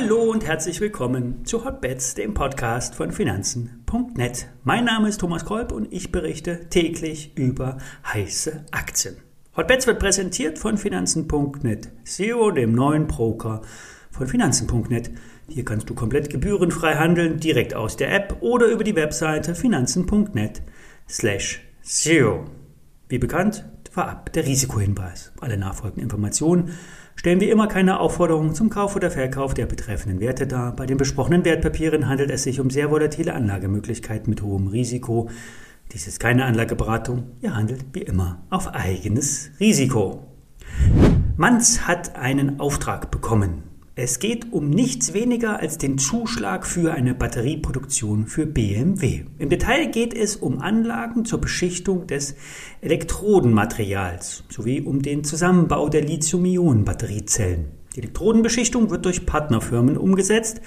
Hallo und herzlich willkommen zu Hotbets, dem Podcast von Finanzen.net. Mein Name ist Thomas Kolb und ich berichte täglich über heiße Aktien. Hotbets wird präsentiert von Finanzen.net, SEO, dem neuen Broker von Finanzen.net. Hier kannst du komplett gebührenfrei handeln, direkt aus der App oder über die Webseite finanzen.net slash SEO. Wie bekannt, vorab der Risikohinweis. Alle nachfolgenden Informationen stellen wir immer keine Aufforderung zum Kauf oder Verkauf der betreffenden Werte dar. Bei den besprochenen Wertpapieren handelt es sich um sehr volatile Anlagemöglichkeiten mit hohem Risiko. Dies ist keine Anlageberatung. Ihr handelt wie immer auf eigenes Risiko. Manz hat einen Auftrag bekommen. Es geht um nichts weniger als den Zuschlag für eine Batterieproduktion für BMW. Im Detail geht es um Anlagen zur Beschichtung des Elektrodenmaterials sowie um den Zusammenbau der Lithium-Ionen-Batteriezellen. Die Elektrodenbeschichtung wird durch Partnerfirmen umgesetzt.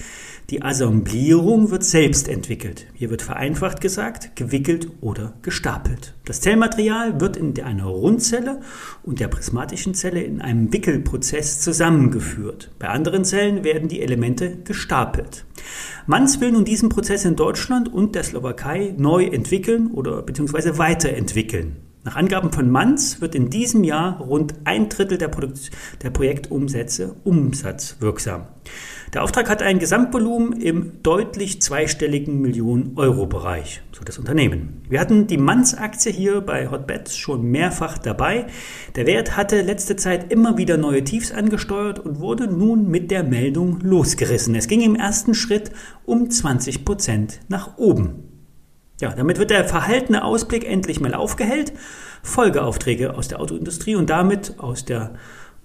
Die Assemblierung wird selbst entwickelt. Hier wird vereinfacht gesagt, gewickelt oder gestapelt. Das Zellmaterial wird in einer Rundzelle und der prismatischen Zelle in einem Wickelprozess zusammengeführt. Bei anderen Zellen werden die Elemente gestapelt. Manz will nun diesen Prozess in Deutschland und der Slowakei neu entwickeln oder beziehungsweise weiterentwickeln. Nach Angaben von Manz wird in diesem Jahr rund ein Drittel der, Produkt der Projektumsätze umsatzwirksam. Der Auftrag hat ein Gesamtvolumen im deutlich zweistelligen Millionen-Euro-Bereich, so das Unternehmen. Wir hatten die Manz-Aktie hier bei Hotbets schon mehrfach dabei. Der Wert hatte letzte Zeit immer wieder neue Tiefs angesteuert und wurde nun mit der Meldung losgerissen. Es ging im ersten Schritt um 20 Prozent nach oben. Ja, damit wird der verhaltene Ausblick endlich mal aufgehellt. Folgeaufträge aus der Autoindustrie und damit aus der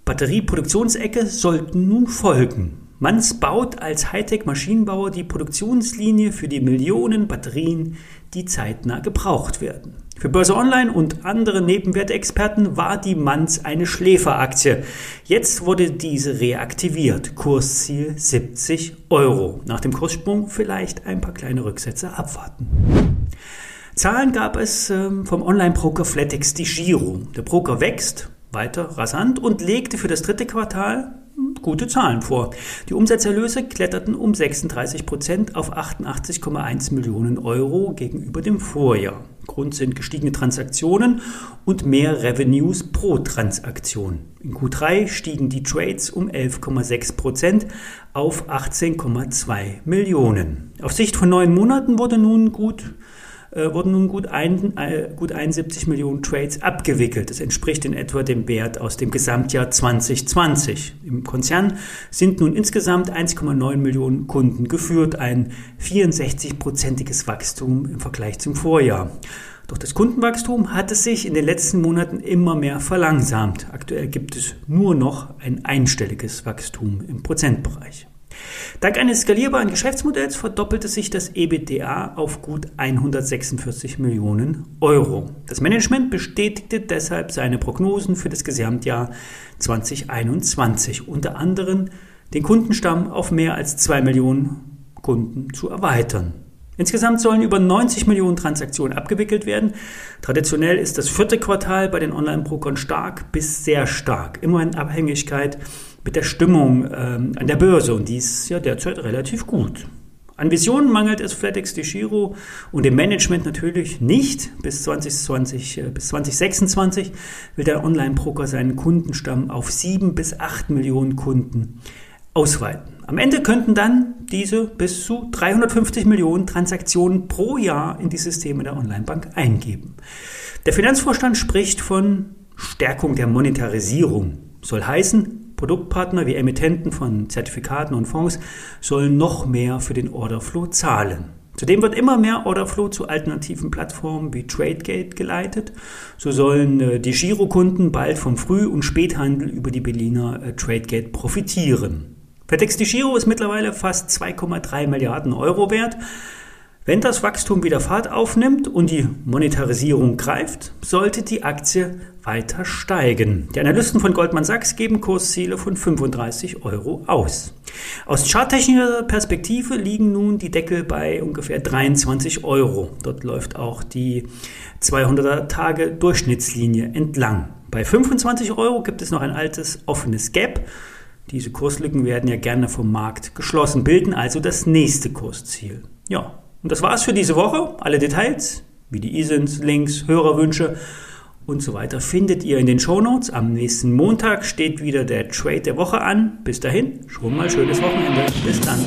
Batterieproduktionsecke sollten nun folgen. Manz baut als Hightech-Maschinenbauer die Produktionslinie für die Millionen Batterien, die zeitnah gebraucht werden. Für Börse Online und andere Nebenwertexperten war die Manz eine Schläferaktie. Jetzt wurde diese reaktiviert. Kursziel 70 Euro. Nach dem Kurssprung vielleicht ein paar kleine Rücksätze abwarten. Zahlen gab es ähm, vom Online-Broker Flatex die Giro. Der Broker wächst weiter rasant und legte für das dritte Quartal gute Zahlen vor. Die Umsatzerlöse kletterten um 36 Prozent auf 88,1 Millionen Euro gegenüber dem Vorjahr. Grund sind gestiegene Transaktionen und mehr Revenues pro Transaktion. In Q3 stiegen die Trades um 11,6 Prozent auf 18,2 Millionen. Auf Sicht von neun Monaten wurde nun gut äh, wurden nun gut, ein, äh, gut 71 Millionen Trades abgewickelt. Das entspricht in etwa dem Wert aus dem Gesamtjahr 2020. Im Konzern sind nun insgesamt 1,9 Millionen Kunden geführt, ein 64-prozentiges Wachstum im Vergleich zum Vorjahr. Doch das Kundenwachstum hat es sich in den letzten Monaten immer mehr verlangsamt. Aktuell gibt es nur noch ein einstelliges Wachstum im Prozentbereich. Dank eines skalierbaren Geschäftsmodells verdoppelte sich das EBITDA auf gut 146 Millionen Euro. Das Management bestätigte deshalb seine Prognosen für das Gesamtjahr 2021, unter anderem den Kundenstamm auf mehr als 2 Millionen Kunden zu erweitern. Insgesamt sollen über 90 Millionen Transaktionen abgewickelt werden. Traditionell ist das vierte Quartal bei den Online-Brokern stark bis sehr stark, immer in Abhängigkeit mit der Stimmung ähm, an der Börse und die ist ja derzeit relativ gut. An Visionen mangelt es FedEx Giro und dem Management natürlich nicht. Bis 2020, äh, bis 2026 will der Online-Broker seinen Kundenstamm auf 7 bis 8 Millionen Kunden ausweiten. Am Ende könnten dann diese bis zu 350 Millionen Transaktionen pro Jahr in die Systeme der Onlinebank eingeben. Der Finanzvorstand spricht von Stärkung der Monetarisierung. Soll heißen, Produktpartner wie Emittenten von Zertifikaten und Fonds sollen noch mehr für den Orderflow zahlen. Zudem wird immer mehr Orderflow zu alternativen Plattformen wie TradeGate geleitet. So sollen äh, die Girokunden bald vom Früh- und Späthandel über die Berliner äh, TradeGate profitieren. FedEx Giro ist mittlerweile fast 2,3 Milliarden Euro wert. Wenn das Wachstum wieder Fahrt aufnimmt und die Monetarisierung greift, sollte die Aktie weiter steigen. Die Analysten von Goldman Sachs geben Kursziele von 35 Euro aus. Aus charttechnischer Perspektive liegen nun die Deckel bei ungefähr 23 Euro. Dort läuft auch die 200er Tage Durchschnittslinie entlang. Bei 25 Euro gibt es noch ein altes offenes Gap Diese Kurslücken werden ja gerne vom Markt geschlossen, bilden also das nächste Kursziel. Ja, und das war's für diese Woche. Alle Details, wie die ISINs, Links, Hörerwünsche und so weiter findet ihr in den Shownotes. Am nächsten Montag steht wieder der Trade der Woche an. Bis dahin, schon mal schönes Wochenende. Bis dann.